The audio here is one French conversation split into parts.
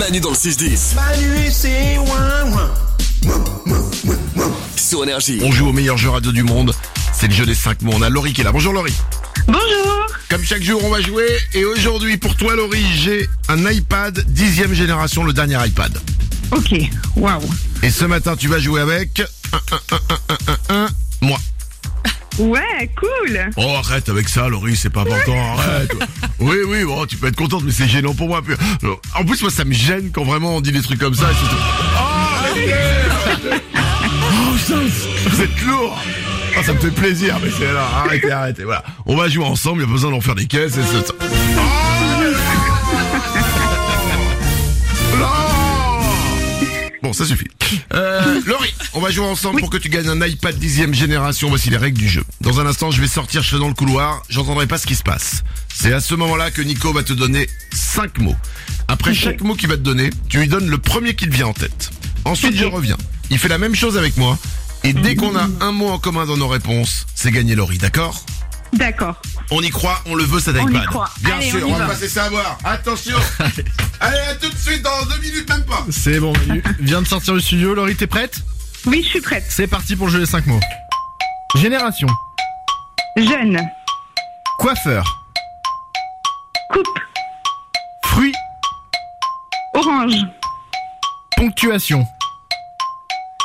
Manu dans le 6-10. Manu c'est ouin ouin. Sur Énergie. On joue au meilleur jeu radio du monde. C'est le jeu des 5 mots. On a Laurie qui est là. Bonjour Laurie. Bonjour. Comme chaque jour, on va jouer. Et aujourd'hui, pour toi Laurie, j'ai un iPad 10 génération, le dernier iPad. Ok. Waouh. Et ce matin, tu vas jouer avec... un, un, un, un, un, un, moi. Ouais, cool. Oh arrête avec ça Laurie, c'est pas important, arrête. Oui oui, bon, tu peux être contente mais c'est gênant pour moi. Euh, En plus moi ça me gêne quand vraiment on dit des trucs comme ça. et c'est tout. Oh. Oh, vous êtes lourd. Oh, ça me fait plaisir, mais c'est là, arrêtez, arrêtez, voilà. On va jouer ensemble, il n'y a pas besoin d'en faire des caisses et ça suffit. Euh, Laurie, on va jouer ensemble pour que tu gagnes un iPad 10 génération. Voici les règles du jeu. Dans un instant, je vais sortir, je serai dans le couloir, j'entendrai pas ce qui se passe. C'est à ce moment-là que Nico va te donner 5 mots. Après chaque mot qu'il va te donner, tu lui donnes le premier qui te vient en tête. Ensuite, je reviens. Il fait la même chose avec moi. Et dès qu'on a un mot en commun dans nos réponses, c'est gagné Laurie, d'accord? D'accord. On y croit, on le veut cet On y iPad. croit. Bien Allez, sûr, on y on va va. passer ça à voir. Attention Allez, à tout de suite, dans deux minutes même pas C'est bon, vient de sortir du studio. Laurie, t'es prête? Oui, je suis prête. C'est parti pour le jeu des 5 mots. Génération, Jeune. coiffeur, Coupe. fruits, Orange. ponctuation.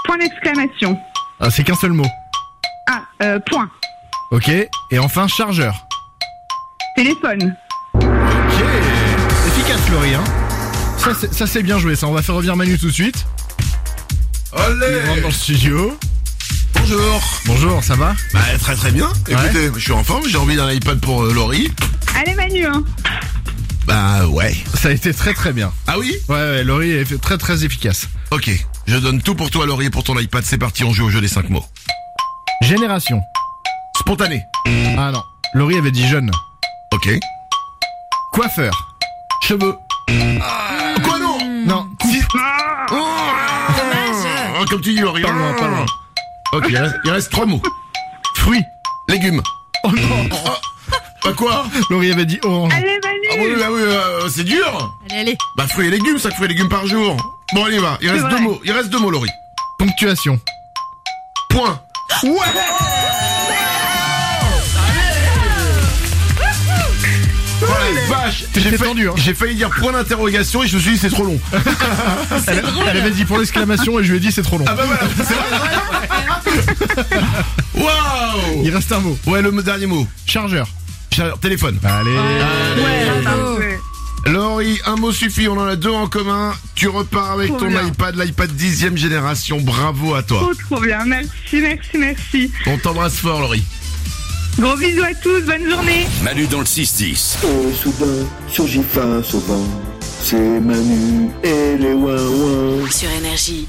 Point d'exclamation. Ah, c'est qu'un seul mot. Ah, euh, point. Ok. Et enfin, chargeur. Téléphone. Ok. Efficace, Laurie, hein ça, c'est- ça c'est bien joué, ça. On va faire revenir Manu tout de suite. Il rentre Allez dans le studio. Bonjour Bonjour, ça va? Bah très très bien. Écoutez, je suis en forme, j'ai envie d'un iPad pour euh, Laurie. Allez, Manu, hein. Bah ouais. Ça a été très très bien. Ah oui? Ouais, ouais, Laurie est fait- très très efficace. Ok, je donne tout pour toi Laurie et pour ton iPad, c'est parti, on joue au jeu des 5 mots. Génération. Spontané. Ah non. Laurie avait dit jeune. Ok. Coiffeur. Cheveux. Quoi non Non, coupe. Si- Oh Ah, Comme tu dis Laurie. Pas loin, pas loin. Ok, il reste, il reste trois mots. Fruits. Légumes. Oh non. Bah quoi Laurie avait dit orange. Allez, Manu. Ah oui, bah oui, euh, c'est dur Allez, allez. Bah fruits et légumes, 5 fruits et légumes par jour. Bon, allez, va. Il reste deux mots. Il reste deux mots, Laurie. Ponctuation. Point. Ouais J'ai tendu, hein. j'ai failli dire point d'interrogation et je me suis dit c'est trop long. Elle, elle avait dit pour l'exclamation et je lui ai dit c'est trop long. Ah bah voilà, c'est vrai Waouh Il reste un mot. Ouais, le dernier mot. Chargeur. Chaleur, téléphone. Allez. Ouais, Bravo. parfait. Laurie, un mot suffit, on en a deux en commun. Tu repars avec Trop ton bien. iPad, l'iPad 10 génération. Bravo à toi. Trop, trop bien. Merci, merci, merci. On t'embrasse fort, Laurie. Gros bisous à tous. Bonne journée. Manu dans le 6-10. Et soudain surgit face au vent. C'est Manu et les ouin. Sur Énergie.